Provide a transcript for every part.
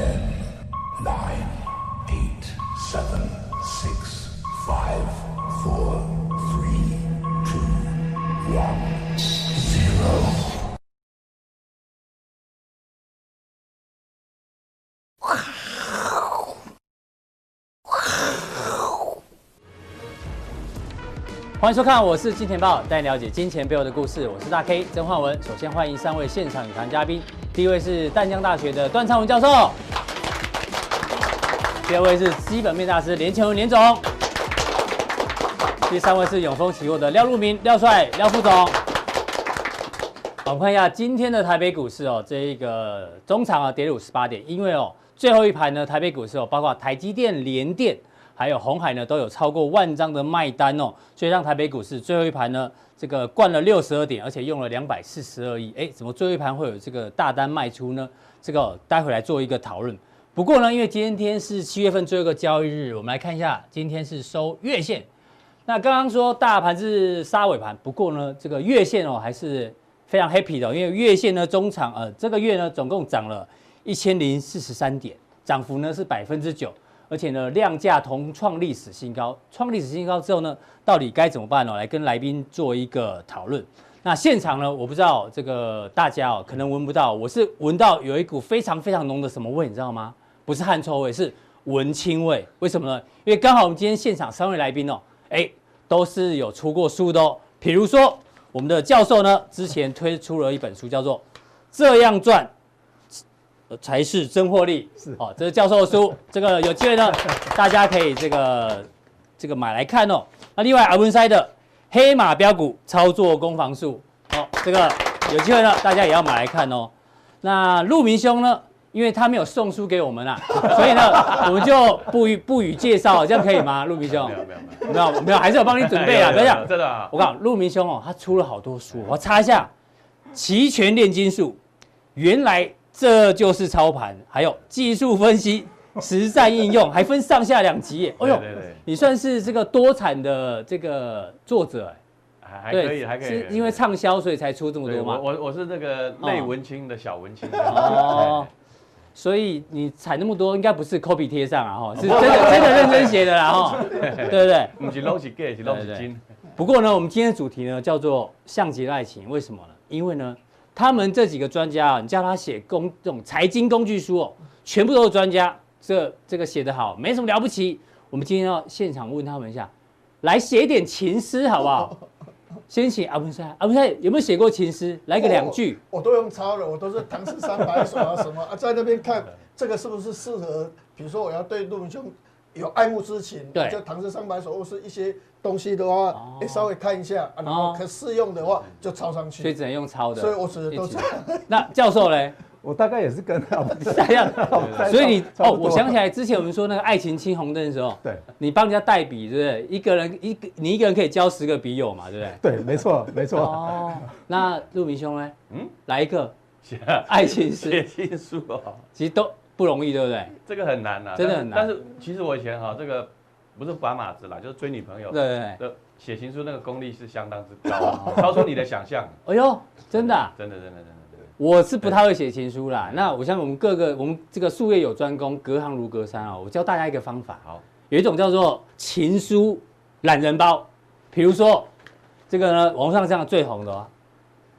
Ten, nine, eight, seven, six, five, four, three, two, one, zero. 欢迎收看，我是金钱豹，带你了解金钱背后的故事。我是大 K 曾焕文。首先欢迎三位现场与谈嘉宾，第一位是淡江大学的段昌文教授，第二位是基本面大师连干文连总，第三位是永丰期货的廖路明廖帅廖副总。我们看一下今天的台北股市哦，这一个中场啊跌了五十八点，因为哦最后一盘呢，台北股市哦包括台积电、联电。还有红海呢，都有超过万张的卖单哦，所以让台北股市最后一盘呢，这个灌了六十二点，而且用了两百四十二亿，哎，怎么最后一盘会有这个大单卖出呢？这个待会来做一个讨论。不过呢，因为今天是七月份最后一个交易日，我们来看一下，今天是收月线。那刚刚说大盘是杀尾盘，不过呢，这个月线哦还是非常 happy 的，因为月线呢中长呃这个月呢总共涨了一千零四十三点，涨幅呢是百分之九。而且呢，量价同创历史新高，创历史新高之后呢，到底该怎么办呢？来跟来宾做一个讨论。那现场呢，我不知道这个大家哦，可能闻不到，我是闻到有一股非常非常浓的什么味，你知道吗？不是汗臭味，是文青味。为什么呢？因为刚好我们今天现场三位来宾哦，哎，都是有出过书的哦。比如说我们的教授呢，之前推出了一本书，叫做《这样赚》。才是真获利，是哦，这是教授的书，这个有机会呢，大家可以这个这个买来看哦。那另外阿文塞的黑马标股操作攻防术，哦，这个有机会呢，大家也要买来看哦。那陆明兄呢，因为他没有送书给我们啊，所以呢，我们就不予不予介绍，这样可以吗？陆明兄，没有没有没有没有，还是有帮你准备啊，等一下，真的，我告诉路明兄哦，他出了好多书，我查一下，期权炼金术，原来。这就是操盘，还有技术分析、实战应用，还分上下两集。哎呦，对对对，你算是这个多产的这个作者，还还可以，还可以，是因为畅销所以才出这么多吗？我我是那个类文青的小文青哦，所以你产那么多，应该不是 copy 贴上啊，哈，是 真的真的认真写的啦，哈，对不对？不是拢是假，是拢是金。不过呢，我们今天的主题呢叫做像极了爱情，为什么呢？因为呢。他们这几个专家啊，你叫他写工这种财经工具书哦，全部都是专家，这这个写得好，没什么了不起。我们今天要现场问他们一下，来写点情诗好不好？先请阿文山，阿文山有没有写过情诗？来个两句。我，我都用抄的，我都是唐诗三百首啊什么啊，在那边看 这个是不是适合？比如说我要对陆文兄有爱慕之情，对，就唐诗三百首或是一些。东西的话，哎，稍微看一下，然后可适用的话就抄上去。所以只能用抄的。所以我只能都抄。那教授嘞？我大概也是跟他 们一样。所以你哦，我想起来之前我们说那个爱情青红灯的时候，对，你帮人家代笔，对不对？一个人一个，你一个人可以交十个笔友嘛，对不对？对，没错，没错。哦，那陆明兄呢？嗯，来一个爱情写、情书哦，其实都不容易，对不对？这个很难啊，真的很难。但是其实我以前哈这个。不是把马子啦，就是追女朋友。对对，写情书那个功力是相当之高，超出你的想象。哎呦，真的，真的，真的，真的，我是不太会写情书啦。那我相信我们各个，我们这个术业有专攻，隔行如隔山啊。我教大家一个方法，哦，有一种叫做情书懒人包。比如说这个呢，网上这样最红的啊，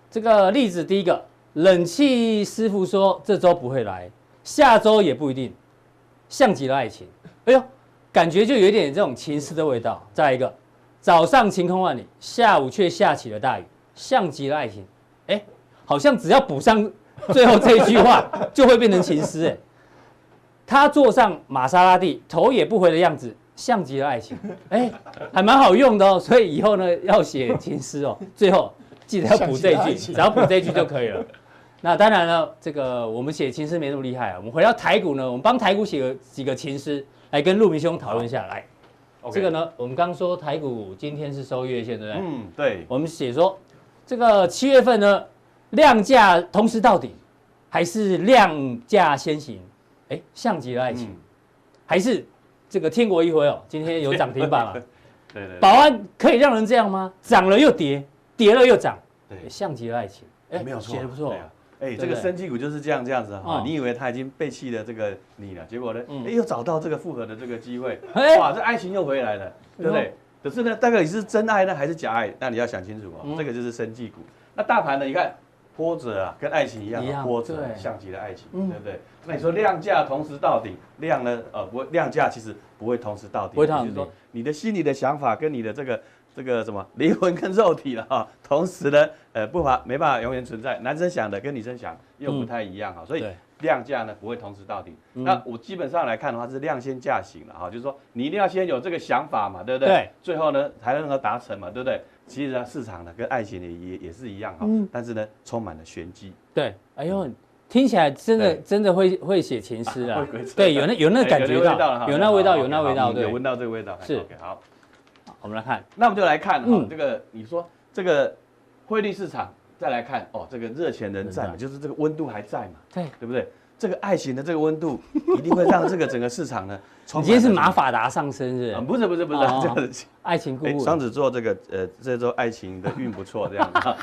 这个例子第一个，冷气师傅说这周不会来，下周也不一定，像极了爱情。哎呦。感觉就有一点这种情诗的味道。再来一个，早上晴空万里，下午却下起了大雨，像极了爱情。哎，好像只要补上最后这一句话，就会变成情诗。哎，他坐上玛莎拉蒂，头也不回的样子，像极了爱情。哎，还蛮好用的哦。所以以后呢，要写情诗哦，最后记得要补这一句，只要补这一句就可以了。那当然了，这个我们写情诗没那么厉害啊。我们回到台股呢，我们帮台股写个几个情诗。来跟陆明兄讨论一下来，okay. 这个呢，我们刚说台股今天是收月线，对不对？嗯，对。我们写说，这个七月份呢，量价同时到底，还是量价先行？哎，像极了爱情，嗯，还是这个天国一回哦？今天有涨停板啊？对，对对。保安可以让人这样吗？涨了又跌，跌了又涨，对，像极了爱情。哎，没有错，写的不错。哎，这个生技股就是这样这样子哈，你以为他已经背弃了这个你了，结果呢，哎，又找到这个复合的这个机会，哇，这爱情又回来了，对不对？可是呢，大概你是真爱呢，还是假爱？那你要想清楚哦。这个就是生技股。那大盘呢？你看。波折啊，跟爱情一样，波折像极了爱情，对不对？那你说量价同时到顶，量呢？呃，不会，量价其实不会同时到顶。就是说，你的心里的想法跟你的这个这个什么 灵魂跟肉体了哈，同时呢，呃，不法没办法永远存在。男生想的跟女生想又不太一样哈，所以量价呢不会同时到顶。那我基本上来看的话是量先价行了哈，就是说你一定要先有这个想法嘛，对不对？最后呢才能够达成嘛，对不对？其实呢，市场呢跟爱情也也也是一样哈，但是呢充满了玄机。对，哎呦，听起来真的真的会会写情诗啊！对，有那有那感觉到，有那味道，有那味道，对，有闻到这个味道。是，OK，好，我们来看，那我们就来看哈，这个你说这个汇率市场，再来看哦，这个热钱仍在嘛，就是这个温度还在嘛，对，对不对？这个爱情的这个温度，一定会让这个整个市场呢。你今天是马法达上升是？不是不是不是这样子。爱情顾问，双子座这个呃，这周爱情的运不错，这样子。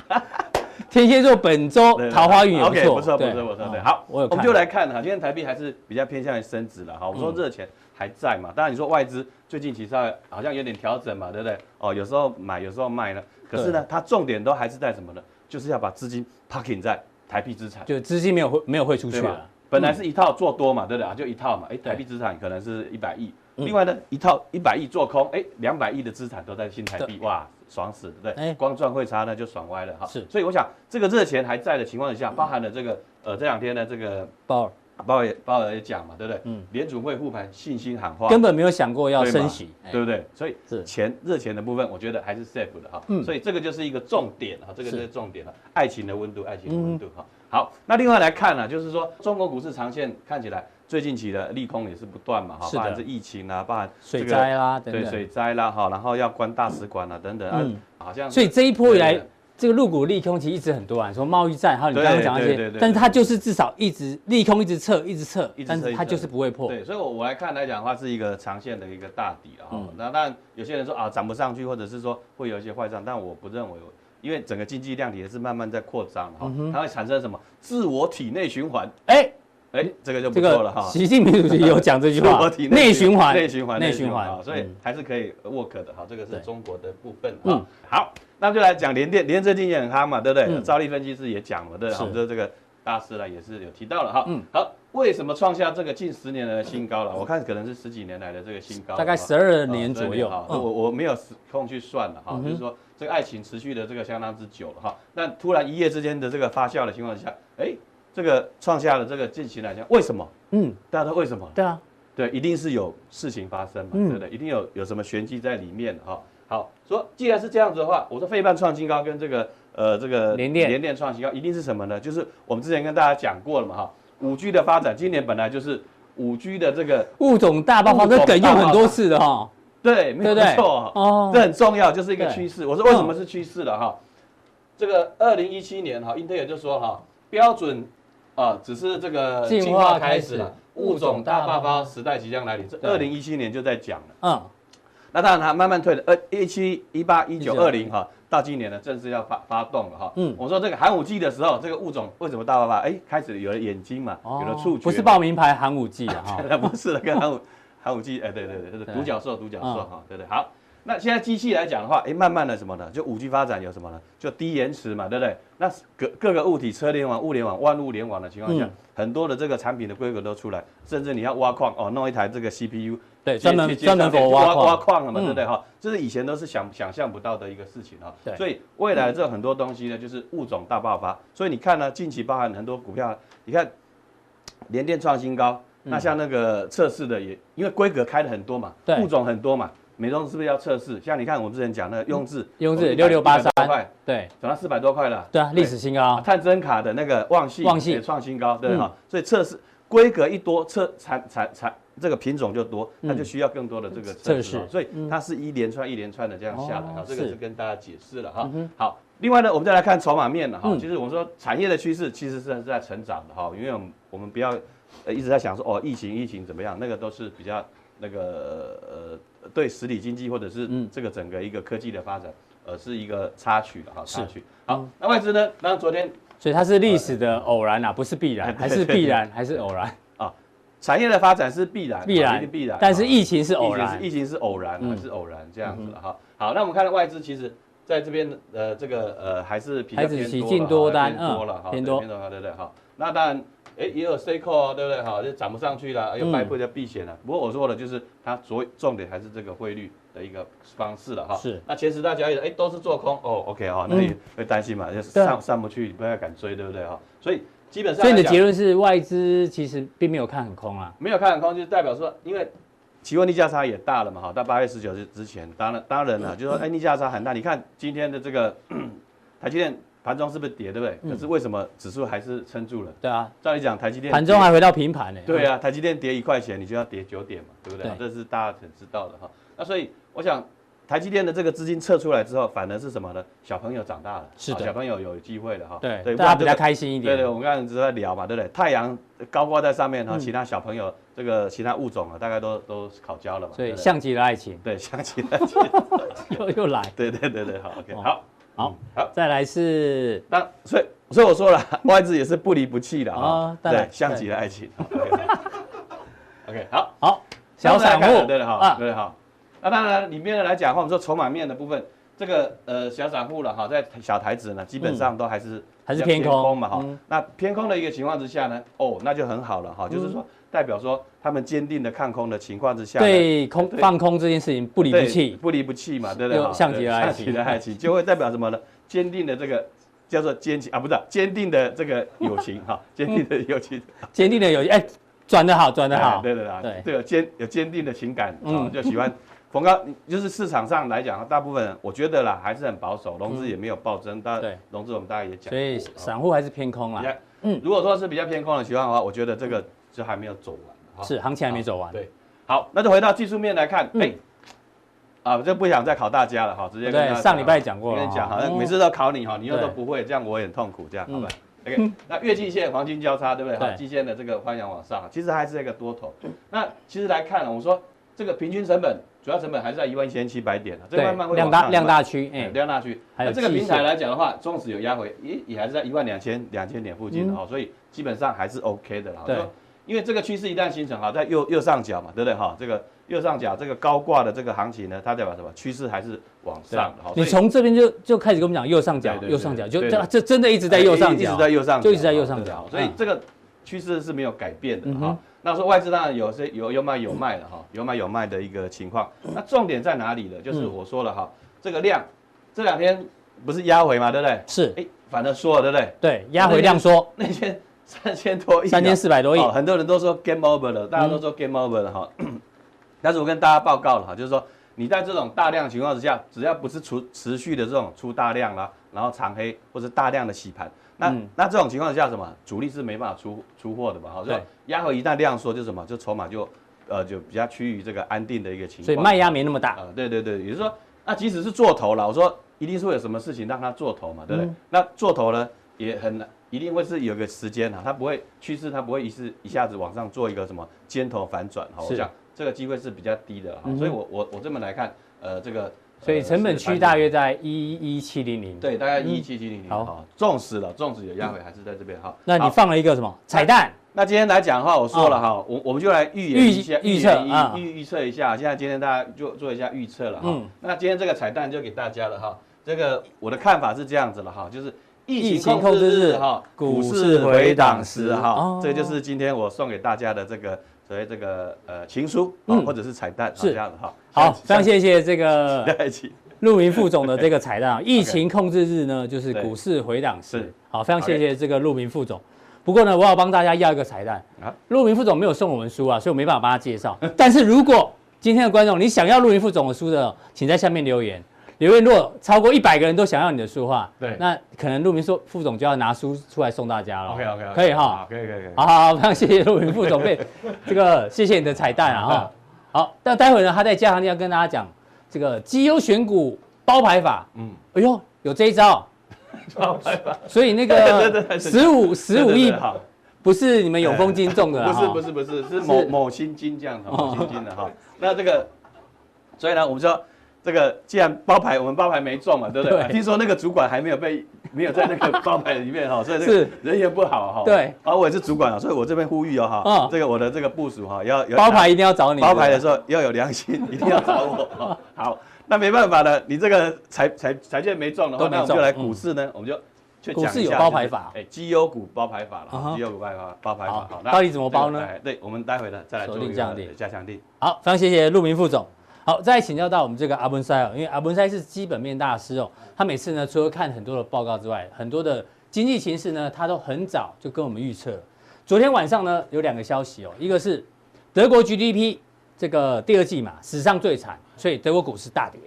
天蝎座本周 桃花运也不错，不错不错不错。对，好，我们就来看哈，今天台币还是比较偏向于升值了哈。我们说热钱还在嘛，当然你说外资最近其实好像有点调整嘛，对不对？哦，有时候买，有时候卖呢。可是呢，它重点都还是在什么呢？就是要把资金 parking 在台币资产，就资金没有汇没有汇出去了。本来是一套做多嘛，对不对啊？就一套嘛，哎，台币资产可能是一百亿。另外呢，一套一百亿做空，哎，两百亿的资产都在新台币，哇，爽死，对不对？光赚汇差呢就爽歪了哈。是，所以我想这个热钱还在的情况下，包含了这个呃这两天呢这个鲍尔鲍尔鲍尔也讲嘛，对不对？嗯，联储会护盘信心喊话，根本没有想过要升息，对不对？所以是钱热钱的部分，我觉得还是 safe 的哈。嗯，所以这个就是一个重点哈，这个就是重点了，爱情的温度，爱情的温度哈。好，那另外来看呢，就是说中国股市长线看起来最近期的利空也是不断嘛，哈，包含是疫情啊，包含水灾啦，对水灾啦，哈，然后要关大使馆啊等等，嗯，好像所以这一波以来，这个入股利空其实一直很多啊，说贸易战，还有你刚刚讲那些，但是它就是至少一直利空一直撤，一直测，但是它就是不会破。对，所以我我来看来讲的话，是一个长线的一个大底啊，那当然有些人说啊涨不上去，或者是说会有一些坏账，但我不认为。因为整个经济量体也是慢慢在扩张哈，它会产生什么自我体内循环？哎哎，这个就不错了哈。习近平主席有讲这句话，自我体内循环，内循环，内循环，所以还是可以 work 的哈。这个是中国的部分啊。好，那就来讲联电，联电最近也很夯嘛，对不对？赵力分析师也讲了，对，我们的这个大师呢也是有提到了哈。嗯，好，为什么创下这个近十年的新高了？我看可能是十几年来的这个新高，大概十二年左右。我我没有时空去算了哈，就是说。这个爱情持续的这个相当之久了哈，那突然一夜之间的这个发酵的情况下，哎，这个创下了这个近期来讲，为什么？嗯，大家都为什么？对啊，对，一定是有事情发生嘛，对不对？一定有有什么玄机在里面哈。好，说既然是这样子的话，我说费半创新高跟这个呃这个联电联电创新高，一定是什么呢？就是我们之前跟大家讲过了嘛哈，五 G 的发展，今年本来就是五 G 的这个物种大爆发，这梗用很多次的哈。对，没有错，哦，这很重要，就是一个趋势。我说为什么是趋势了哈？这个二零一七年哈，英特尔就说哈，标准啊，只是这个进化开始了，物种大爆发时代即将来临。这二零一七年就在讲了，嗯，那当然它慢慢退了，二，一七、一八、一九、二零哈，到今年呢正式要发发动了哈。嗯，我说这个寒武纪的时候，这个物种为什么大爆发？哎，开始有了眼睛嘛，有了触觉，不是报名牌寒武纪啊，哈，不是的，跟寒武。寒武纪，哎，对对对，就是独角兽，独角兽哈，对对，好。那现在机器来讲的话，哎，慢慢的什么呢？就五 G 发展有什么呢？就低延迟嘛，对不对？那各各个物体车联网、物联网、万物联网的情况下，很多的这个产品的规格都出来，甚至你要挖矿哦，弄一台这个 CPU，对，专门专门挖挖挖矿了嘛，对不对哈？这是以前都是想想象不到的一个事情哈。对。所以未来这很多东西呢，就是物种大爆发。所以你看呢，近期包含很多股票，你看联电创新高。那像那个测试的也，因为规格开的很多嘛，对，物种很多嘛，美东是不是要测试？像你看我们之前讲那个雍智，雍智六六八三块，对，涨到四百多块了，对啊，历史新高。探针卡的那个旺系，旺系。也创新高，对哈。所以测试规格一多，测产产产这个品种就多，它就需要更多的这个测试，所以它是一连串一连串的这样下来，啊，这个是。跟大家解释了哈。好，另外呢，我们再来看筹码面了哈，其实我们说产业的趋势其实是是在成长的哈，因为我们我们不要。呃，一直在想说哦，疫情疫情怎么样？那个都是比较那个呃，对实体经济或者是这个整个一个科技的发展，呃，是一个插曲的哈，插曲。好，那外资呢？那昨天所以它是历史的偶然啊，不是必然，还是必然，还是偶然啊？产业的发展是必然，必然，必然。但是疫情是偶然，疫情是偶然还是偶然这样子哈？好，那我们看到外资其实在这边呃这个呃还是比较偏多了，偏多了哈，偏多，偏多，对对好。那当然。哎，也有 C 扣，对不对？哈，就涨不上去了，又卖破就避险了。不过我说的就是它主重点还是这个汇率的一个方式了哈。是。那前十大交易的，哎，都是做空哦。OK 哈，那你会担心嘛？就是上上不去，你不要敢追，对不对哈？所以基本上。所以你的结论是外资其实并没有看很空啊？没有看很空，就是代表说，因为期货逆价差也大了嘛，哈，到八月十九日之前，当然当然了，就是说，哎，逆价差很大。你看今天的这个 台积电。盘中是不是跌，对不对？可是为什么指数还是撑住了？对啊，照理讲，台积电盘中还回到平盘呢。对啊，台积电跌一块钱，你就要跌九点嘛，对不对？这是大家很知道的哈。那所以我想，台积电的这个资金撤出来之后，反而是什么呢？小朋友长大了，是的，小朋友有机会了哈。对，大家比较开心一点。对对，我们刚刚一直在聊嘛，对不对？太阳高挂在上面哈，其他小朋友这个其他物种啊，大概都都烤焦了嘛。所以像极了爱情。对，像极了爱情。又又来。对对对对，好，OK，好。好，好，再来是，那所以所以我说了，外资也是不离不弃的啊，对，像极了爱情。OK，好，好，小散户，对的哈，对哈。那当然里面来讲的话，我们说筹码面的部分，这个呃小散户了哈，在小台子呢，基本上都还是还是偏空嘛哈。那偏空的一个情况之下呢，哦，那就很好了哈，就是说代表说他们坚定的看空的情况之下，对空放空这件事情不离不弃，不离不弃嘛，对不对？像极了爱情，爱情就会代表什么呢？坚定的这个叫做坚情啊，不是坚定的这个友情哈，坚定的友情，坚定的友情，哎，转得好，转得好，对对对，对，有坚有坚定的情感，嗯，就喜欢。逢高就是市场上来讲，大部分我觉得啦还是很保守，融资也没有暴增，但融资我们大家也讲，所以散户还是偏空啦。嗯，如果说是比较偏空的情况的话，我觉得这个就还没有走完，是行情还没走完。对，好，那就回到技术面来看，哎，啊，就不想再考大家了哈，直接对上礼拜讲过了，跟你讲，好像每次都考你哈，你又都不会，这样我也很痛苦，这样好吧？OK，那月季线黄金交叉对不对？好，季线的这个翻扬往上，其实还是一个多头。那其实来看，我说这个平均成本。主要成本还是在一万一千七百点啊，这个慢慢会量大量大区，哎，量大区。还有这个平台来讲的话，纵使有压回，也也还是在一万两千两千点附近哈，所以基本上还是 OK 的啦。对，因为这个趋势一旦形成，哈，在右右上角嘛，对不对哈？这个右上角这个高挂的这个行情呢，它代表什么？趋势还是往上的。你从这边就就开始跟我们讲右上角，右上角就这这真的一直在右上角，一直在右上角，就一直在右上角，所以这个趋势是没有改变的哈。那说外资当然有些有有买有卖的哈，有买有卖的一个情况。那重点在哪里呢？就是我说了哈，这个量这两天不是压回嘛，对不对？是，哎，反正说了，对不对？对，压回量缩，那天三千多亿，三千四百多亿，很多人都说 game over 了，大家都说 game over 了哈。但是我跟大家报告了哈，就是说你在这种大量情况之下，只要不是持持续的这种出大量啦，然后长黑或者大量的洗盘。那那这种情况下，什么主力是没办法出出货的嘛？好，所以压回一旦量缩，就什么就筹码就呃就比较趋于这个安定的一个情况。所以卖压没那么大。呃，对对对，也就是说，那即使是做头了，我说一定是会有什么事情让它做头嘛，对不对？那做头呢也很难，一定会是有个时间哈，它不会趋势，它不会一次一下子往上做一个什么尖头反转哈。我想这个机会是比较低的哈，所以我我我这么来看，呃，这个。所以成本区大约在一一七零零，对，大概一七七零零。好，重视了，重死有压回，还是在这边哈。那你放了一个什么彩蛋？那今天来讲的话，我说了哈，我我们就来预言一下，预测预预测一下。现在今天大家就做一下预测了哈。那今天这个彩蛋就给大家了哈。这个我的看法是这样子了哈，就是疫情控制日哈，股市回档时哈，这就是今天我送给大家的这个。所谓这个呃情书啊，或者是彩蛋是这样的哈。好，非常谢谢这个陆明副总的这个彩蛋啊。疫情控制日呢，就是股市回档时。好，非常谢谢这个陆明副总。不过呢，我要帮大家要一个彩蛋啊。陆明副总没有送我们书啊，所以我没办法帮他介绍。但是如果今天的观众你想要陆明副总的书的，请在下面留言。留言如果超过一百个人都想要你的书的话，对，那可能陆明说副总就要拿书出来送大家了。OK OK，可以哈，可以可以可以。好好好，非常谢谢陆明副总被这个谢谢你的彩蛋啊哈。好，那待会呢，他在加强地要跟大家讲这个绩优选股包牌法。嗯，哎呦，有这一招包牌法，所以那个 十五十五亿不是你们永丰金中的，不是不是不是是某某新金这样的某新金的哈。那这个，所以呢，我们说。这个既然包牌我们包牌没中嘛，对不对？对听说那个主管还没有被没有在那个 包牌里面哈，所以这个人缘不好哈。对，而我也是主管啊，所以我这边呼吁哦哈，嗯，这个我的这个部署哈，要包牌一定要找你，包牌的时候要有良心，一定要找我。好，那没办法了，你这个财财财券没中的话，那我们就来股市呢，我们就。股市有包牌法，哎，绩优股包牌法了，绩优股包牌法，包牌法，好，到底怎么包呢？对，我们待会呢再来做一个加强錠。好，非常谢谢陆明副总。好，再请教到我们这个阿文塞哦，因为阿文塞是基本面大师哦，他每次呢除了看很多的报告之外，很多的经济形势呢，他都很早就跟我们预测。昨天晚上呢有两个消息哦，一个是德国 GDP 这个第二季嘛史上最惨，所以德国股市大跌。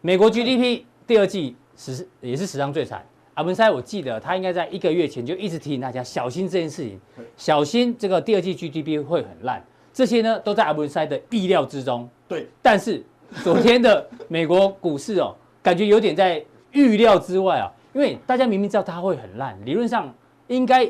美国 GDP 第二季史也是史上最惨。阿文塞，我记得他应该在一个月前就一直提醒大家小心这件事情，小心这个第二季 GDP 会很烂。这些呢都在阿文塞的意料之中。对，但是昨天的美国股市哦，感觉有点在预料之外啊，因为大家明明知道它会很烂，理论上应该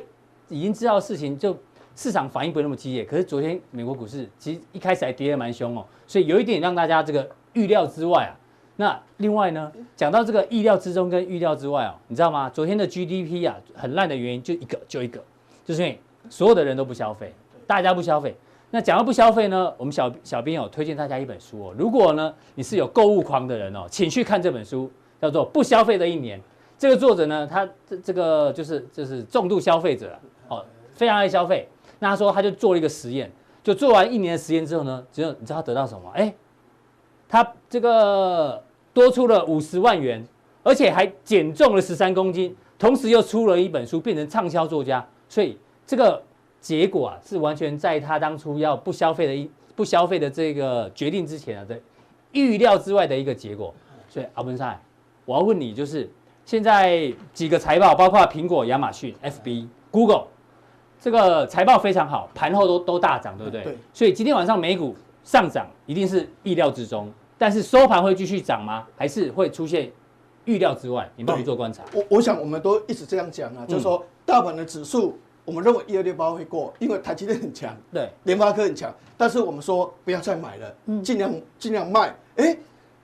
已经知道事情，就市场反应不会那么激烈。可是昨天美国股市其实一开始还跌得蛮凶哦，所以有一点让大家这个预料之外啊。那另外呢，讲到这个意料之中跟预料之外哦，你知道吗？昨天的 GDP 啊很烂的原因就一个，就一个，就是因为所有的人都不消费，大家不消费。那讲到不消费呢，我们小小编有推荐大家一本书哦。如果呢你是有购物狂的人哦，请去看这本书，叫做《不消费的一年》。这个作者呢，他这这个就是就是重度消费者哦，非常爱消费。那他说他就做了一个实验，就做完一年的实验之后呢，只有你知道他得到什么？哎，他这个。多出了五十万元，而且还减重了十三公斤，同时又出了一本书，变成畅销作家。所以这个结果啊，是完全在他当初要不消费的一不消费的这个决定之前啊，在预料之外的一个结果。所以阿文赛，我要问你，就是现在几个财报，包括苹果、亚马逊、FB、Google，这个财报非常好，盘后都都大涨，对不对？对。所以今天晚上美股上涨，一定是意料之中。但是收盘会继续涨吗？还是会出现预料之外？你帮我们做观察。我我想我们都一直这样讲啊，嗯、就是说大盘的指数，我们认为一二六八会过，因为台积电很强，对，联发科很强。但是我们说不要再买了，尽量尽量卖。哎、欸，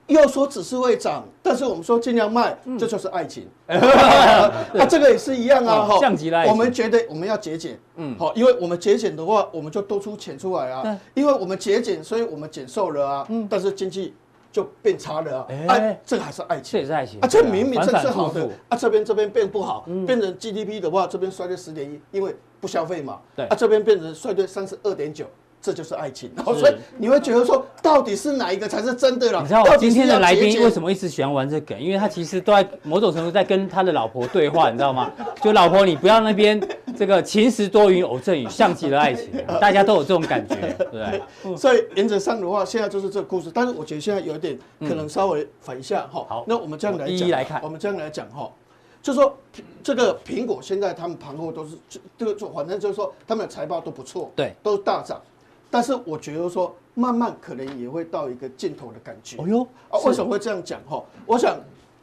又说只是会涨，但是我们说尽量卖，嗯、这就是爱情。那，这个也是一样啊，哈、哦。我们觉得我们要节俭，嗯，好，因为我们节俭的话，我们就多出钱出来啊。嗯、因为我们节俭，所以我们减瘦了啊。嗯，但是经济。就变差了啊！哎，这个还是爱情，这也是爱情啊！这明明这是好的啊，这边这边变不好，变成 GDP 的话，这边衰退十点一，因为不消费嘛。对啊，这边变成衰退三十二点九，这就是爱情。所以你会觉得说，到底是哪一个才是真的了？你知道我今天的来宾为什么一直喜欢玩这梗？因为他其实都在某种程度在跟他的老婆对话，你知道吗？就老婆，你不要那边。这个晴时多云偶阵雨，像极了爱情，大家都有这种感觉，对不对？所以原则上的话，现在就是这个故事。但是我觉得现在有一点可能稍微反一下哈。好，那我们这样来讲，一一来看。我们这样来讲哈，就是说这个苹果现在他们盘后都是这个做，反正就是说他们的财报都不错，对，都是大涨。但是我觉得说慢慢可能也会到一个尽头的感觉。哦呦，啊，为什么会这样讲哈？我想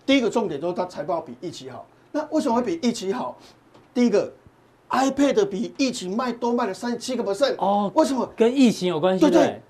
第一个重点就是它财报比预期好。那为什么会比预期好？第一个。iPad 比疫情卖多卖了三十七个 percent 哦，为什么？跟疫情有关系？对对，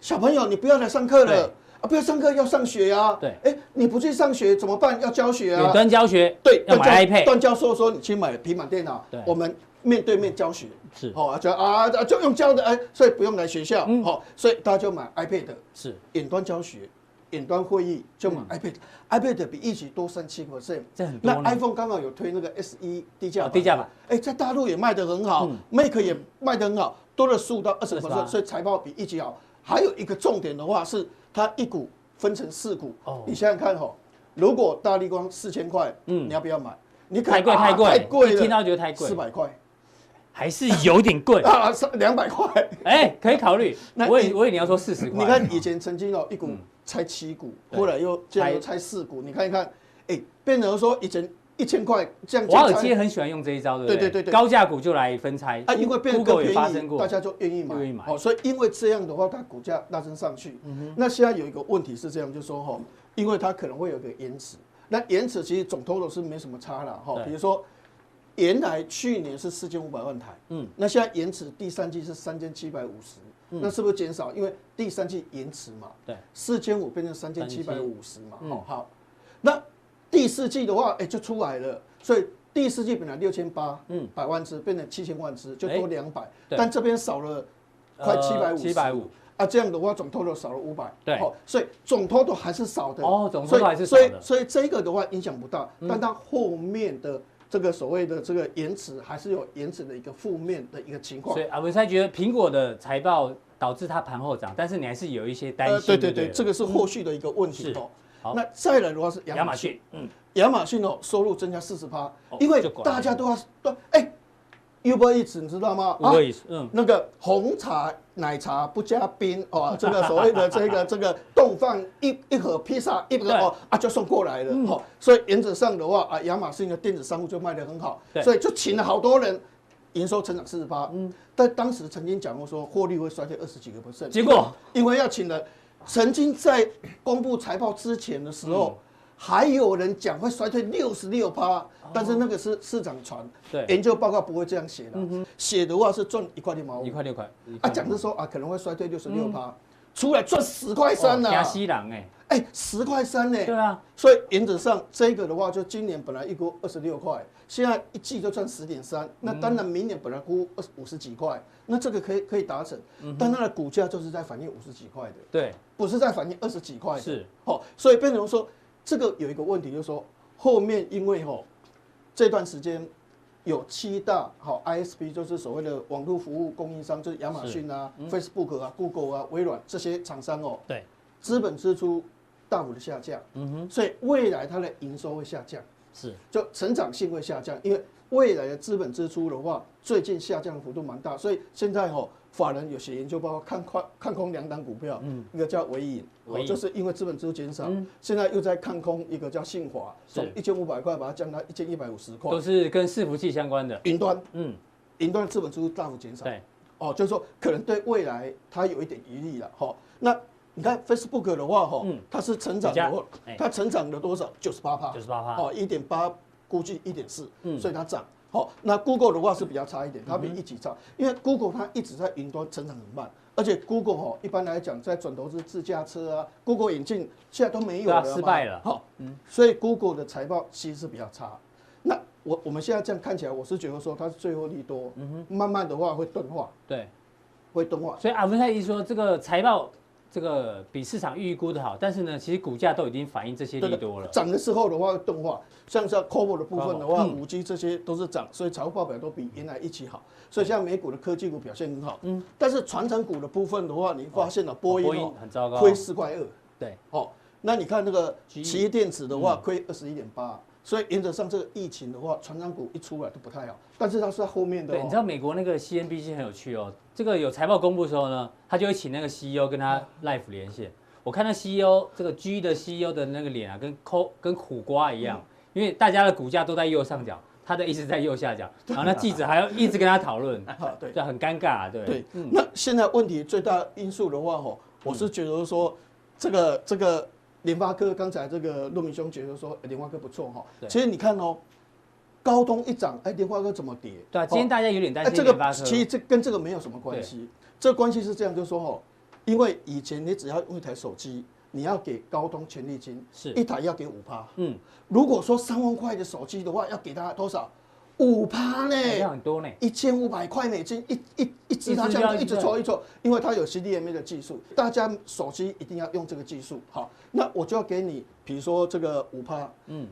小朋友你不要来上课了啊！不要上课要上学呀！对，哎，你不去上学怎么办？要教学啊！远端教学对，要买 iPad。段教授说你去买平板电脑，对，我们面对面教学。是。好啊，就啊就用教的哎，所以不用来学校，好，所以大家就买 iPad 是。远端教学。远端会议就买 iPad，iPad 比一起多三七 percent，这很多。那 iPhone 刚好有推那个 SE 低价低价版，哎，在大陆也卖得很好，Mac 也卖得很好，多了十五到二十个 percent，所以财报比一起好。还有一个重点的话是，它一股分成四股，哦。你想想看哈，如果大立光四千块，嗯，你要不要买？你太贵太贵。太贵了，听到觉得太贵，四百块，还是有点贵 啊，两百块，哎，可以考虑。那我以我以为你要说四十块，你看以前曾经哦一股。拆七股，后来又这样又拆四股，你看一看，哎，变成说以前一千块这样。华尔街很喜欢用这一招，对不对？对对对，高价股就来分拆啊，因为变得更便宜，大家就愿意买。愿意买。哦，所以因为这样的话，它股价拉升上去。嗯哼。那现在有一个问题是这样，就是说哈，因为它可能会有个延迟，那延迟其实总 total 是没什么差了哈。比如说原来去年是四千五百万台，嗯，那现在延迟第三季是三千七百五十，那是不是减少？因为第三季延迟嘛，对，四千五变成三千七百五十嘛，好好，那第四季的话，哎、欸，就出来了，所以第四季本来六千八，嗯，百万只变成七千万只，就多两百，但这边少了快七百五，七百五。啊，这样的话总 total 少了五百，对，所以总 total 还是少的哦，总 total 还是少的，所以所以这个的话影响不大，但它后面的这个所谓的这个延迟还是有延迟的一个负面的一个情况。所以阿文才觉得苹果的财报导致它盘后涨，但是你还是有一些担心。对对对，这个是后续的一个问题哦。好，那再来的话是亚马逊，嗯，亚马逊哦收入增加四十趴，因为大家都要都哎。Uber Eats 你知道吗？Uber Eats，嗯，那个红茶奶茶不加冰哦，这个所谓的 这个这个冻饭一一盒披萨一个哦啊就送过来了，哦，所以原则上的话啊，亚马逊的电子商务就卖得很好，所以就请了好多人，营收成长四十八，嗯，但当时曾经讲过说获利会衰退二十几个 percent，结果？因为要请了，曾经在公布财报之前的时候。还有人讲会衰退六十六趴，但是那个是市场传，对，研究报告不会这样写的，写的话是赚一块六毛五，一块六块，啊，讲是说啊可能会衰退六十六趴，出来赚十块三呢，加西郎哎，哎十块三呢，对啊，所以原则上这个的话，就今年本来一估二十六块，现在一季就赚十点三，那当然明年本来估二五十几块，那这个可以可以达成，但它的股价就是在反映五十几块的，对，不是在反映二十几块，是，好，所以变成说。这个有一个问题，就是说后面因为吼这段时间有七大好 ISP，就是所谓的网络服务供应商，就是亚马逊啊、Facebook 啊、Google 啊、微软这些厂商哦，对，资本支出大幅的下降，嗯哼，所以未来它的营收会下降，是，就成长性会下降，因为未来的资本支出的话，最近下降的幅度蛮大，所以现在吼。法人有写研究报告，看空看空两档股票，嗯，一个叫纬颖，纬颖就是因为资本支出减少，嗯、现在又在看空一个叫信华，从一千五百块把它降到一千一百五十块，都是跟伺服器相关的。云端，嗯，云端资本支出大幅减少，对，哦，就是说可能对未来它有一点疑虑了，哈，那你看 Facebook 的话，哈，它是成长的，它成长了多少？九十八趴，九十八趴，哦，一点八估计一点四，嗯，所以它涨。好，那 Google 的话是比较差一点，它比一级差，因为 Google 它一直在云端成长很慢，而且 Google 哈一般来讲在转投资自驾车啊，Google 眼镜现在都没有了，失败了。好，嗯，所以 Google 的财报其实是比较差。那我我们现在这样看起来，我是觉得说它是最后利多，嗯哼，慢慢的话会钝化，对，会钝化。所以阿文泰意思说这个财报。这个比市场预估的好，但是呢，其实股价都已经反映这些利多了。涨的时候的话，动画像像 Cover 的部分的话，五 G 这些都是涨，所以财务报表都比原来一起好。所以像美股的科技股表现很好。嗯。但是传承股的部分的话，你发现了波音哦，很糟糕，亏四块二。对。哦，那你看那个奇异电子的话，亏二十一点八。所以原则上这个疫情的话，传产股一出来都不太好。但是它是在后面的。对，你知道美国那个 CNBC 很有趣哦，这个有财报公布的时候呢，他就会请那个 CEO 跟他 live 连线。我看到 CEO 这个 G 的 CEO 的那个脸啊，跟抠跟苦瓜一样，因为大家的股价都在右上角，他的意思在右下角，然后那记者还要一直跟他讨论，对，就很尴尬，对。对，那现在问题最大因素的话，吼，我是觉得说，这个这个联发科，刚才这个陆明兄觉得说联发科不错哈，其实你看哦，高通一涨，哎，联发科怎么跌？对，今天大家有点担心联发科。其实这跟这个没有什么关系，这关系是这样，就是说哦。因为以前你只要用一台手机，你要给高通权利金，是一台要给五趴。嗯，如果说三万块的手机的话，要给他多少？五趴呢？很多呢，一千五百块美金，一一一支它这样一直抽一抽，因为它有 CDMA 的技术，大家手机一定要用这个技术。好，那我就要给你，比如说这个五趴。嗯，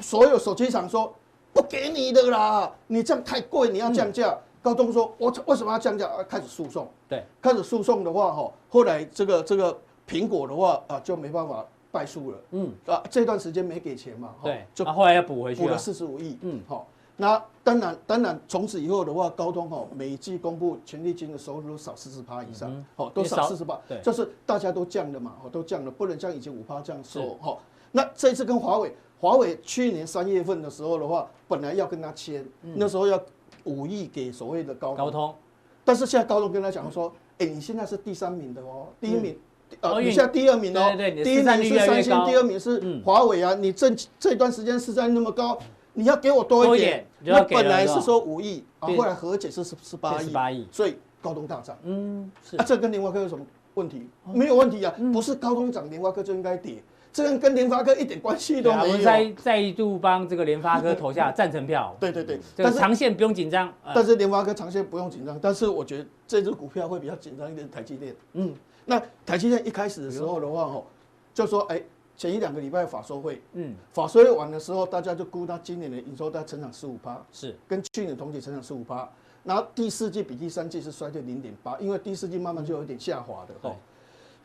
所有手机厂说不给你的啦，你这样太贵，你要降价。嗯高通说：“我为什么要降价？开始诉讼。对，开始诉讼的话，哈，后来这个这个苹果的话啊，就没办法败诉了。嗯，啊，这段时间没给钱嘛，对，就后来要补回去，补了四十五亿。嗯，好，那当然，当然，从此以后的话，高通哈每季公布权利金的收入都少四十趴以上，好，都少四十趴，对，就是大家都降了嘛，都降了，不能像以前五趴这样收。哈，那这次跟华为，华为去年三月份的时候的话，本来要跟他签，那时候要。五亿给所谓的高通，高通，但是现在高通跟他讲说，哎，你现在是第三名的哦，第一名，呃，你现在第二名哦，第一名是三星，第二名是华为啊，你这这段时间市占率那么高，你要给我多一点。那本来是说五亿啊，后来和解是十十八亿，十八亿，所以高通大涨。嗯，是啊，这跟联发科有什么问题？没有问题啊，不是高通涨，联发科就应该跌。这个跟联发科一点关系都没有。我们再再度帮这个联发科投下赞成票。对对对，但是长线不用紧张。但是联发科长线不用紧张，但是我觉得这支股票会比较紧张一点。台积电，嗯，那台积电一开始的时候的话，哦，就说哎，前一两个礼拜法说会，嗯，法说会完的时候，大家就估它今年的营收在成长十五趴，是跟去年同期成长十五趴，然后第四季比第三季是衰退零点八，因为第四季慢慢就有点下滑的哦。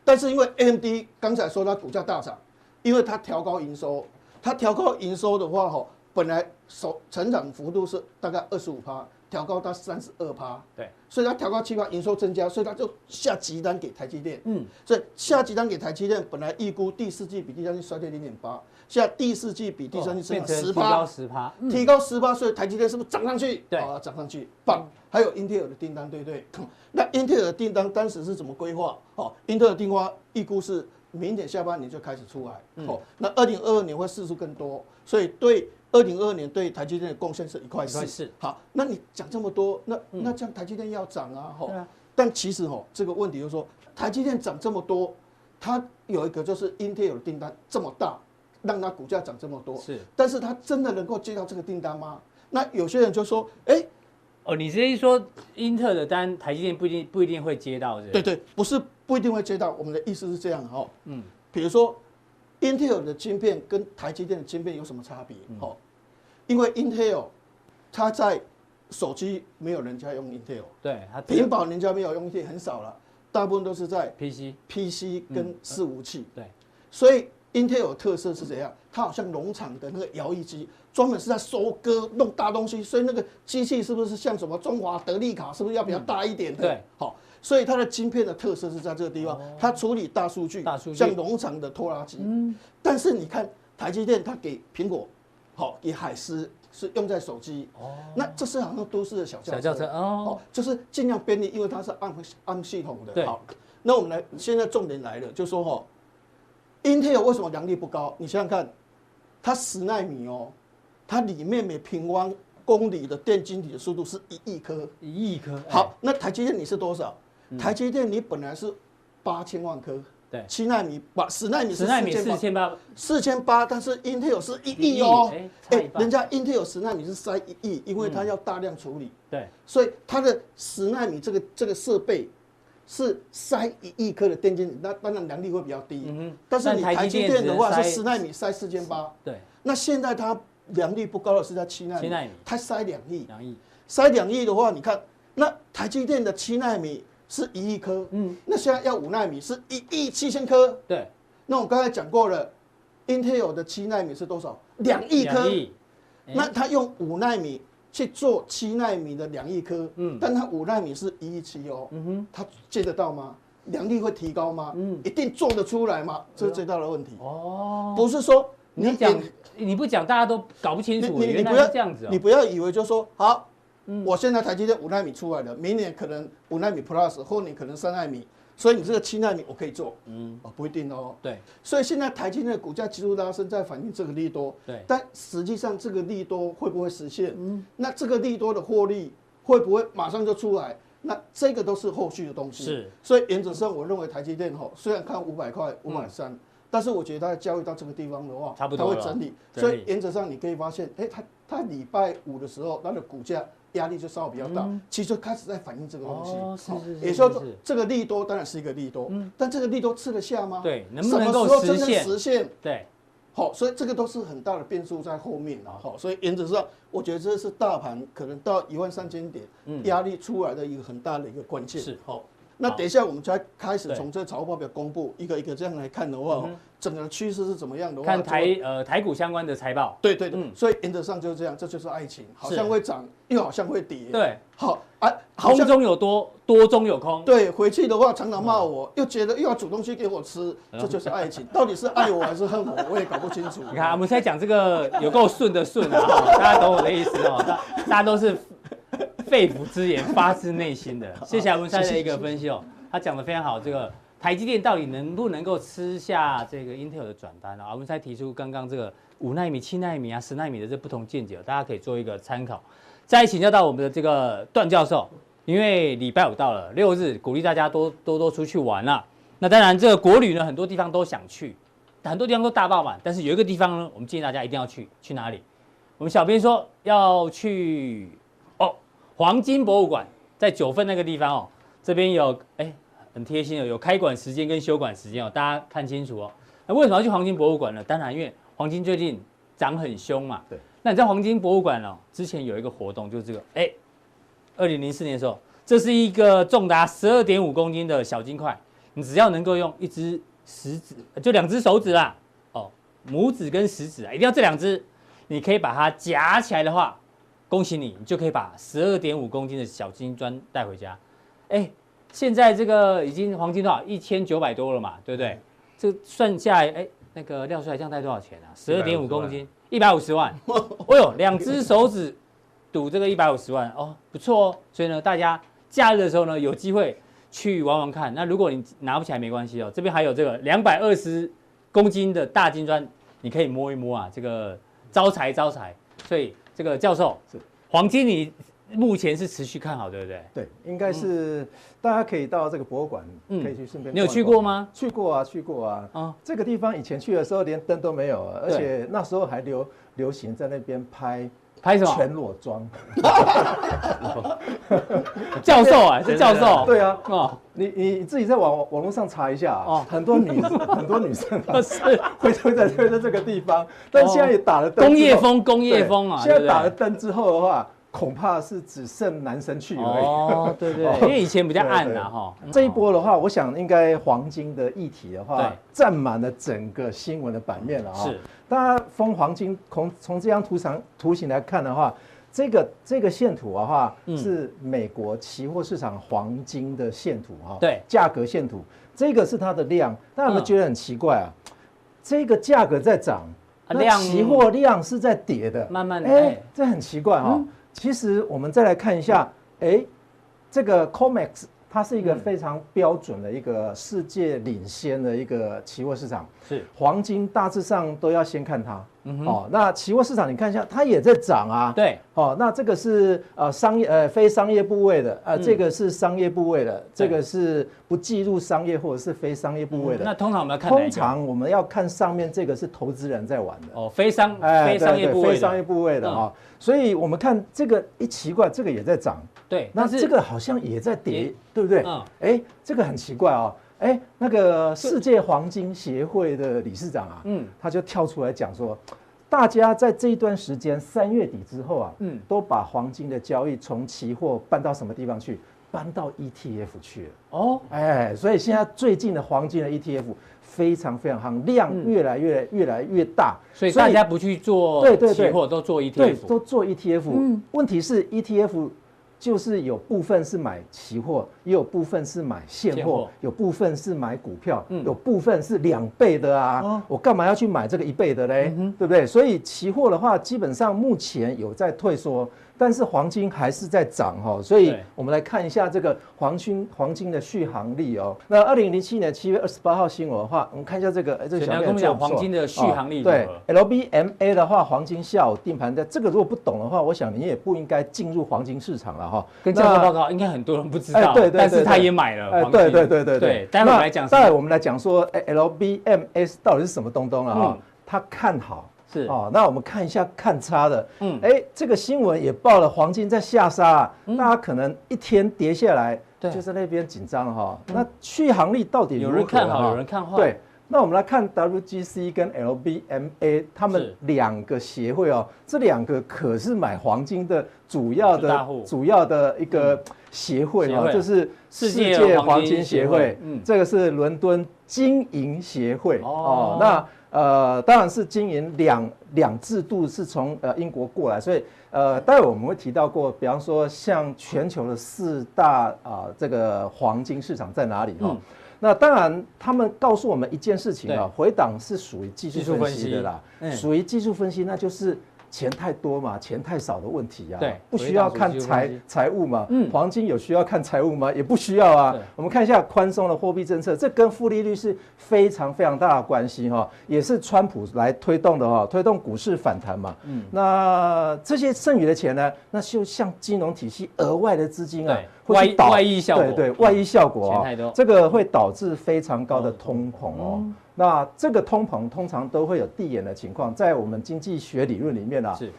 但是因为 AMD 刚才说它股价大涨。因为它调高营收，它调高营收的话，吼，本来首成长幅度是大概二十五趴，调高到三十二趴，对，所以它调高七趴，营收增加，所以它就下急单给台积电，嗯，所以下急单给台积电，本来预估第四季比第三季衰退零点八，现在第四季比第三季增长十趴，提高十趴，提高十趴，所以台积电是不是涨上去？对，啊，涨上去，棒！还有英特尔的订单，对不对？那英特尔的订单当时是怎么规划？哦，英特尔订单预估是。明年下半年就开始出来，哦、嗯，那二零二二年会释出更多，所以对二零二二年对台积电的贡献是一块四。好，那你讲这么多，那那这样台积电要涨啊，吼、嗯。但其实吼，这个问题就是说，台积电涨这么多，它有一个就是 Intel 的订单这么大，让它股价涨这么多。是，但是它真的能够接到这个订单吗？那有些人就说，哎、欸，哦，你直接说英特尔的单，台积电不一定不一定会接到，对对，不是。不一定会接到，我们的意思是这样哈，嗯，比如说，Intel 的晶片跟台积电的晶片有什么差别？哦，因为 Intel 它在手机没有人家用 Intel，对，平板人家没有用 Intel 很少了，大部分都是在 PC、PC 跟伺服器，对，所以 Intel 的特色是怎样？它好像农场的那个摇曳机，专门是在收割弄大东西，所以那个机器是不是像什么中华德利卡，是不是要比较大一点的？对，好。所以它的晶片的特色是在这个地方，它处理大数据，像农场的拖拉机。嗯，但是你看台积电，它给苹果，好，给海思是用在手机。哦，那这是好像都市的小轿车哦，就是尽量便利，因为它是按按系统的。对，好，那我们来，现在重点来了，就说哈，Intel 为什么良率不高？你想想看，它十纳米哦，它里面每平方公里的电晶体的速度是一亿颗，一亿颗。好，那台积电你是多少？台积电你本来是八千万颗，对，七纳米八十纳米是四千八，四千八，但是 Intel 是一亿哦，哎，人家 Intel 十纳米是塞一亿，因为它要大量处理，对，所以它的十纳米这个这个设备是塞一亿颗的电晶体，那当然良率会比较低，嗯，但是你台积电的话是十纳米塞四千八，对，那现在它良率不高的是在七纳米，它塞两亿，两亿，塞两亿的话，你看那台积电的七纳米。是一亿颗，嗯，那现在要五纳米是一亿七千颗，对。那我刚才讲过了，Intel 的七纳米是多少？两亿颗。那他用五纳米去做七纳米的两亿颗，嗯，但他五纳米是一亿七哦，嗯哼，他接得到吗？良率会提高吗？嗯，一定做得出来吗？这是最大的问题。哦，不是说你讲你不讲大家都搞不清楚，你你不要这样子，你不要以为就说好。嗯、我现在台积电五纳米出来了，明年可能五纳米 Plus，后年可能三纳米，所以你这个七纳米我可以做，嗯，哦，不一定哦。对，所以现在台积电的股价急速拉升，在反映这个利多。对，但实际上这个利多会不会实现？嗯，那这个利多的获利会不会马上就出来？那这个都是后续的东西。是，所以原则上我认为台积电吼，虽然看五百块、五百三，但是我觉得它交易到这个地方的话，差不多它会整理。所以原则上你可以发现，哎、欸，它它礼拜五的时候它的股价。压力就稍微比较大，其实就开始在反映这个东西。也就是说，这个利多当然是一个利多，但这个利多吃得下吗？对，能不能够实现？实现？对，好，所以这个都是很大的变数在后面啊。好，所以原则上，我觉得这是大盘可能到一万三千点压力出来的一个很大的一个关键。是，好。那等一下，我们才开始从这财务报表公布一个一个这样来看的话，整个趋势是怎么样的话？看台呃台股相关的财报。对对对，所以原则上就是这样，这就是爱情，好像会涨，又好像会跌。对，好啊，空中有多，多中有空。对，回去的话常常骂我，又觉得又要煮东西给我吃，这就是爱情。到底是爱我还是恨我，我也搞不清楚。你看，我们现在讲这个有够顺的顺啊，大家懂我的意思哦，大 大家都是。肺腑之言，发自内心的。谢谢文山的一个分析哦，他讲的非常好。这个台积电到底能不能够吃下这个 Intel 的转单啊？我们才提出刚刚这个五纳米、七纳米啊、十纳米的这不同见解，大家可以做一个参考。再请教到我们的这个段教授，因为礼拜五到了，六日鼓励大家多多多出去玩了。那当然，这个国旅呢，很多地方都想去，很多地方都大爆满，但是有一个地方呢，我们建议大家一定要去，去哪里？我们小编说要去哦，黄金博物馆在九份那个地方哦，这边有哎。很贴心的，有开馆时间跟休馆时间哦，大家看清楚哦。那为什么要去黄金博物馆呢？当然，因为黄金最近涨很凶嘛。对。那你在黄金博物馆哦，之前有一个活动，就是这个，哎，二零零四年的时候，这是一个重达十二点五公斤的小金块，你只要能够用一只食指，就两只手指啦，哦，拇指跟食指啊，一定要这两只，你可以把它夹起来的话，恭喜你，你就可以把十二点五公斤的小金砖带回家，哎。现在这个已经黄金多少？一千九百多了嘛，对不对？这算下来，哎，那个廖帅这样带多少钱啊？十二点五公斤，一百五十万。哦 呦，两只手指赌这个一百五十万哦，不错哦。所以呢，大家假日的时候呢，有机会去玩玩看。那如果你拿不起来没关系哦，这边还有这个两百二十公斤的大金砖，你可以摸一摸啊，这个招财招财。所以这个教授是黄金你。目前是持续看好，对不对？对，应该是、嗯、大家可以到这个博物馆，可以去顺便。你有去过吗？去过啊，去过啊。啊、哦，这个地方以前去的时候连灯都没有，而且那时候还流流行在那边拍拍什么全裸妆。教授啊，是教授。对啊，哦，你你自己在网网络上查一下哦，很多女 很多女生是会会在会在这个地方，但现在也打了灯。工业风，工业风啊。现在打了灯之后的话。恐怕是只剩男生去而已。哦，对对，因为以前比较暗呐哈。这一波的话，我想应该黄金的议题的话，占满了整个新闻的版面了啊。是，大家封黄金，从从这张图上图形来看的话，这个这个线图的话，是美国期货市场黄金的线图哈。对，价格线图，这个是它的量。大家有没有觉得很奇怪啊？这个价格在涨，那期货量是在跌的，慢慢的，哎，这很奇怪哈。其实我们再来看一下，哎，这个 COMEX 它是一个非常标准的一个世界领先的一个期货市场，是黄金大致上都要先看它。嗯哦，那期货市场你看一下，它也在涨啊。对，哦，那这个是呃商业呃非商业部位的，呃，这个是商业部位的，这个是不计入商业或者是非商业部位的。那通常我们要看通常我们要看上面这个是投资人在玩的。哦，非商非商业部位，非商业部位的哦。所以我们看这个一奇怪，这个也在涨。对，那这个好像也在跌，对不对？嗯。哎，这个很奇怪哦。哎，那个世界黄金协会的理事长啊，嗯，他就跳出来讲说，大家在这一段时间三月底之后啊，嗯，都把黄金的交易从期货搬到什么地方去？搬到 ETF 去了。哦，哎，所以现在最近的黄金的 ETF 非常非常夯，量越来越越来越大，所以大家不去做对对期货，都做 ETF，对，都做 ETF。嗯，问题是 ETF。就是有部分是买期货，也有部分是买现货，有部分是买股票，有部分是两倍的啊！我干嘛要去买这个一倍的嘞？对不对？所以期货的话，基本上目前有在退缩。但是黄金还是在涨哈，所以我们来看一下这个黄金黄金的续航力哦。那二零零七年七月二十八号新闻的话，我们看一下这个，哎，这个小妹讲黄金的续航力。对，LBMA 的话，黄金下午定盘在这个如果不懂的话，我想你也不应该进入黄金市场了哈。跟教授报告，应该很多人不知道，对对，但是他也买了。哎，对对对对对。待会来讲，待会我们来讲说，哎，LBMA 到底是什么东东了哈？他看好。是。哦，那我们看一下看差的，嗯，哎，这个新闻也报了黄金在下杀，啊，嗯、大家可能一天跌下来，对，就在那边紧张哈。嗯、那续航力到底如何？有人看好，有人看坏。对，那我们来看 WGC 跟 LBMA 他们两个协会哦，这两个可是买黄金的主要的主要的一个协会啊，就是世界黄金协会，嗯，这个是伦敦金银协会。哦，那。呃，当然是经营两两制度是从呃英国过来，所以呃，待会我们会提到过，比方说像全球的四大啊、呃、这个黄金市场在哪里哈？嗯、那当然他们告诉我们一件事情啊，对回档是属于技术分析的啦，属于技术分析，那就是钱太多嘛，钱太少的问题啊。对，不需要看财财务嘛。嗯，黄金有需要看财务吗？也不需要啊。我们看一下宽松的货币政策，这跟负利率是非常非常大的关系哈，也是川普来推动的哈，推动股市反弹嘛。嗯，那这些剩余的钱呢，那就像金融体系额外的资金啊，会外外溢效果，对对，外溢效果啊，这个会导致非常高的通膨哦。那这个通膨通常都会有递延的情况，在我们经济学理论里面啊，是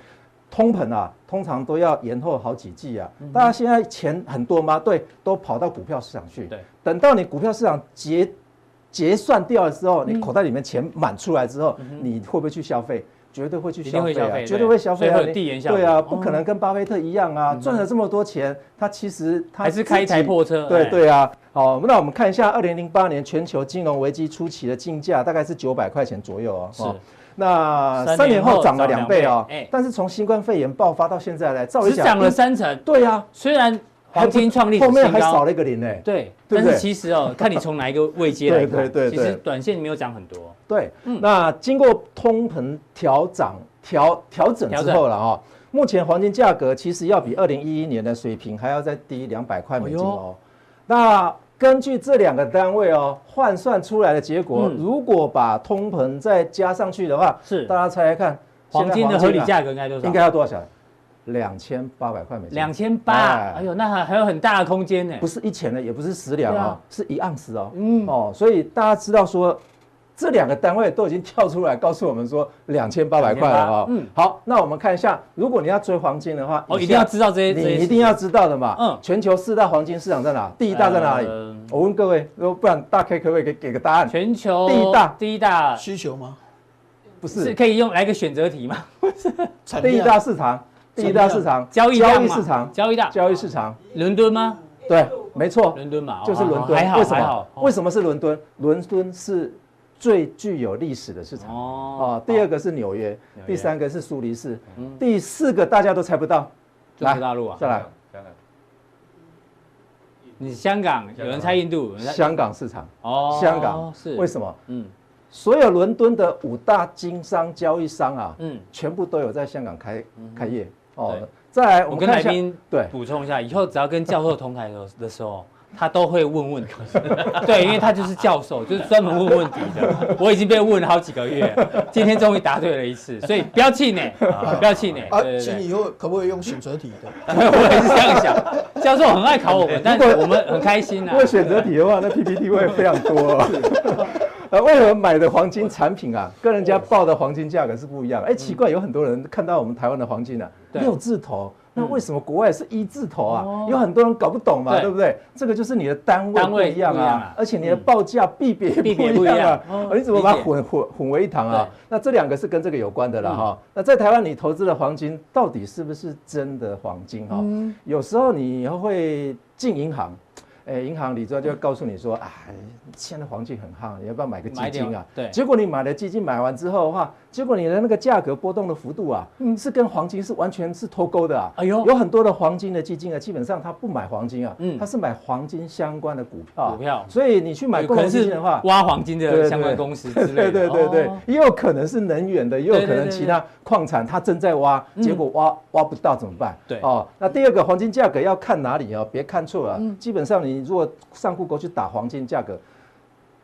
通膨啊，通常都要延后好几季啊。大家现在钱很多吗？对，都跑到股票市场去。对，等到你股票市场结结算掉了之后，你口袋里面钱满出来之后，你会不会去消费？绝对会去消费啊，绝对会消费啊。对啊，不可能跟巴菲特一样啊，赚了这么多钱，他其实他还是开一台破车。对对啊。好，那我们看一下二零零八年全球金融危机初期的金价，大概是九百块钱左右哦。是，那三年后涨了两倍哦。哎，但是从新冠肺炎爆发到现在来，照理讲，只涨了三成。对啊，虽然黄金创立后面还少了一个零呢。对，但是其实哦，看你从哪一个位阶来看，其实短线没有涨很多。对，那经过通膨调涨调调整之后了啊，目前黄金价格其实要比二零一一年的水平还要再低两百块美金哦。那根据这两个单位哦换算出来的结果，如果把通膨再加上去的话，是大家猜猜看，黄金的合理价格应该多少？应该要多少钱？两千八百块美金。两千八，哎呦，那还还有很大的空间呢。不是一钱呢，也不是十两啊，是一盎司哦。嗯哦，所以大家知道说。这两个单位都已经跳出来告诉我们说两千八百块了啊！嗯，好，那我们看一下，如果你要追黄金的话，哦，一定要知道这些，你一定要知道的嘛。嗯，全球四大黄金市场在哪？第一大在哪里？我问各位，如果不然大 K 可不可以给给个答案？全球第一大，第一大需求吗？不是，是可以用来个选择题吗？不是，第一大市场，第一大市场，交易交易市场，交易大交易市场，伦敦吗？对，没错，伦敦嘛，就是伦敦。还好，为什么？为什么是伦敦？伦敦是。最具有历史的市场。哦，第二个是纽约，第三个是苏黎世，第四个大家都猜不到，中国大陆啊，再来，你香港有人猜印度，香港市场。哦，香港。是。为什么？嗯，所有伦敦的五大经商交易商啊，嗯，全部都有在香港开开业哦。再来，我跟来宾对补充一下，以后只要跟教授同台的的时候。他都会问问题，对，因为他就是教授，就是专门问问题的。我已经被问了好几个月，今天终于答对了一次，所以不要气馁，不要气馁。啊，请以后可不可以用选择题的？我也是这样想，教授很爱考我们，但是我们很开心啊。如果选择题的话，那 PPT 会非常多。呃，为什么买的黄金产品啊，跟人家报的黄金价格是不一样？哎，奇怪，有很多人看到我们台湾的黄金啊，六字头。那为什么国外是一字头啊？有很多人搞不懂嘛，对不对？这个就是你的单位不一样啊，而且你的报价币别也不一样啊。你怎么把它混混混为一谈啊？那这两个是跟这个有关的了哈。那在台湾你投资的黄金到底是不是真的黄金哈？有时候你会进银行。哎，银行理财就会告诉你说，哎，现在黄金很夯，你要不要买个基金啊？对。结果你买了基金，买完之后的话，结果你的那个价格波动的幅度啊，嗯，是跟黄金是完全是脱钩的啊。哎呦，有很多的黄金的基金啊，基本上它不买黄金啊，嗯，它是买黄金相关的股票。股票。所以你去买共同基金的话，挖黄金的相关公司之类的。对对对对，也有可能是能源的，也有可能其他矿产它正在挖，结果挖挖不到怎么办？对。哦，那第二个黄金价格要看哪里哦？别看错了，基本上你。如果上 Google 去打黄金价格，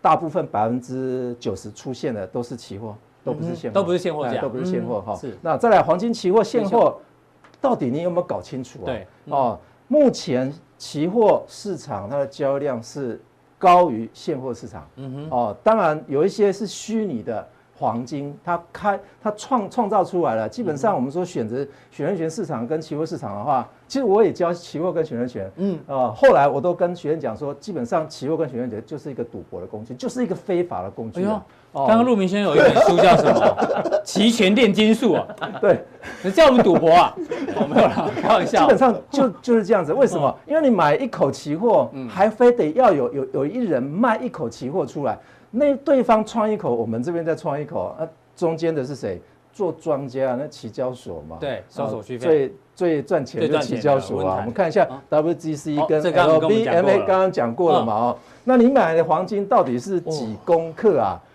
大部分百分之九十出现的都是期货，都不是现货，都不是现货价，都不是现货哈。是。那再来黄金期货现货，到底你有没有搞清楚啊？对。哦，目前期货市场它的交易量是高于现货市场。嗯哼。哦，当然有一些是虚拟的。黄金，它开它创创造出来了。基本上，我们说选择选择权市场跟期货市场的话，其实我也教期货跟选择权。嗯，呃，后来我都跟学员讲说，基本上期货跟选择权就是一个赌博的工具，就是一个非法的工具啊。刚刚陆明轩有一本书叫什么？期权炼金术啊？对，你叫我们赌博啊？我 没有啦，开玩笑。基本上就就是这样子。为什么？因为你买一口期货，还非得要有有有一人卖一口期货出来。那对方创一口，我们这边再创一口，啊，中间的是谁？做庄家，那期交所嘛。对，收手续费。最最赚钱的期交所啊，我们看一下 WGC 跟 LBMA 刚刚讲过了嘛哦，那你买的黄金到底是几公克啊？哦，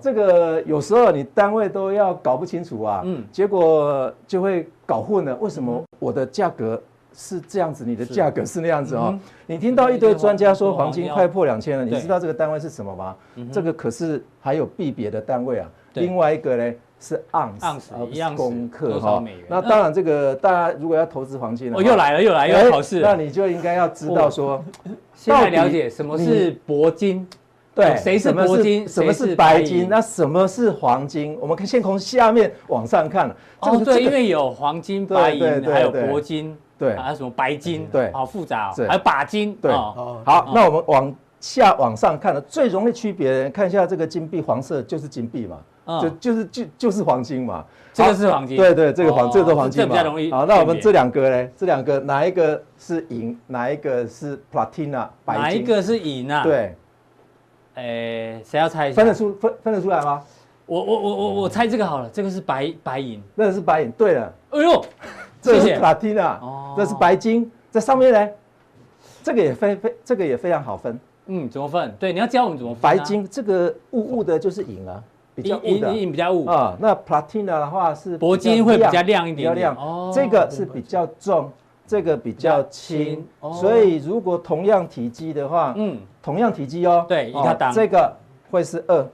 这个有时候你单位都要搞不清楚啊，嗯，结果就会搞混了。为什么我的价格是这样子，你的价格是那样子哦？你听到一堆专家说黄金快破两千了，你知道这个单位是什么吗？这个可是还有币别的单位啊。另外一个呢是盎司，而不是公克哈。那当然，这个大家如果要投资黄金，哦，又来了，又来，又要考试。那你就应该要知道说，现在了解什么是铂金。对，谁是铂金？什么是白金？那什么是黄金？我们可以先从下面往上看。哦，对，因为有黄金、白银，还有铂金，对，还有什么白金？对，好复杂哦。还有钯金。对，好，那我们往下往上看的最容易区别，看一下这个金币，黄色就是金币嘛，就就是就就是黄金嘛。这个是黄金。对对，这个黄这个都黄金嘛。这比较容易。好，那我们这两个呢？这两个哪一个是银？哪一个是 platina 白金？哪一个是银啊？对。诶，谁要猜一下？分得出分分得出来吗？我我我我我猜这个好了，这个是白白银，那个是白银。对了，哎呦，这是 platina，哦，这是白金，在上面呢，这个也非非这个也非常好分。嗯，怎么分？对，你要教我们怎么分。白金这个雾雾的就是银啊，比较银银比较雾啊。那 platina 的话是铂金会比较亮一点，比较亮。哦，这个是比较重。这个比较轻，所以如果同样体积的话，嗯，同样体积哦，对，一个档，这个会是二，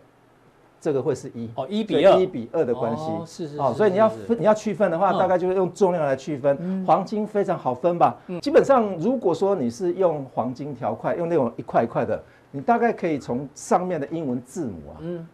这个会是一，哦，一比二，一比二的关系，是是，哦，所以你要分，你要区分的话，大概就是用重量来区分。黄金非常好分吧？基本上如果说你是用黄金条块，用那种一块一块的，你大概可以从上面的英文字母啊，嗯。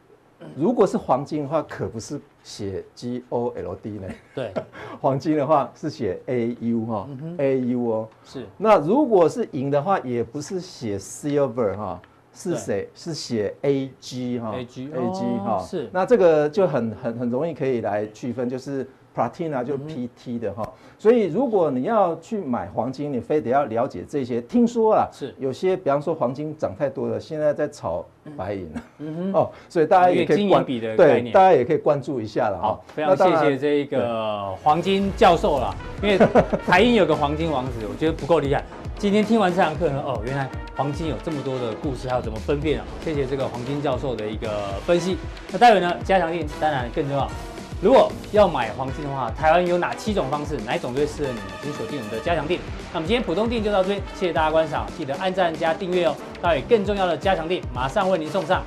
如果是黄金的话，可不是写 G O L D 呢？对，黄金的话是写 A U 哈，A U 哦。是。那如果是银的话，也不是写 Silver 哈，是谁？是写 A G 哈，A G A G 哈。是。那这个就很很很容易可以来区分，就是。Platina 就 PT 的哈，所以如果你要去买黄金，你非得要了解这些。听说啊，是有些，比方说黄金涨太多了，现在在炒白银嗯哼，哦，所以大家也可以关对，大家也可以关注一下了。好，非常谢谢这一个黄金教授了，因为台银有个黄金王子，我觉得不够厉害。今天听完这堂课呢，哦，原来黄金有这么多的故事，还有怎么分辨啊？谢谢这个黄金教授的一个分析。那待会呢，加强性当然更重要。如果要买黄金的话，台湾有哪七种方式？哪一种最适合你们？请锁定我们的加强店。那么今天普通店就到这边，谢谢大家观赏，记得按赞加订阅哦。待会更重要的加强店马上为您送上。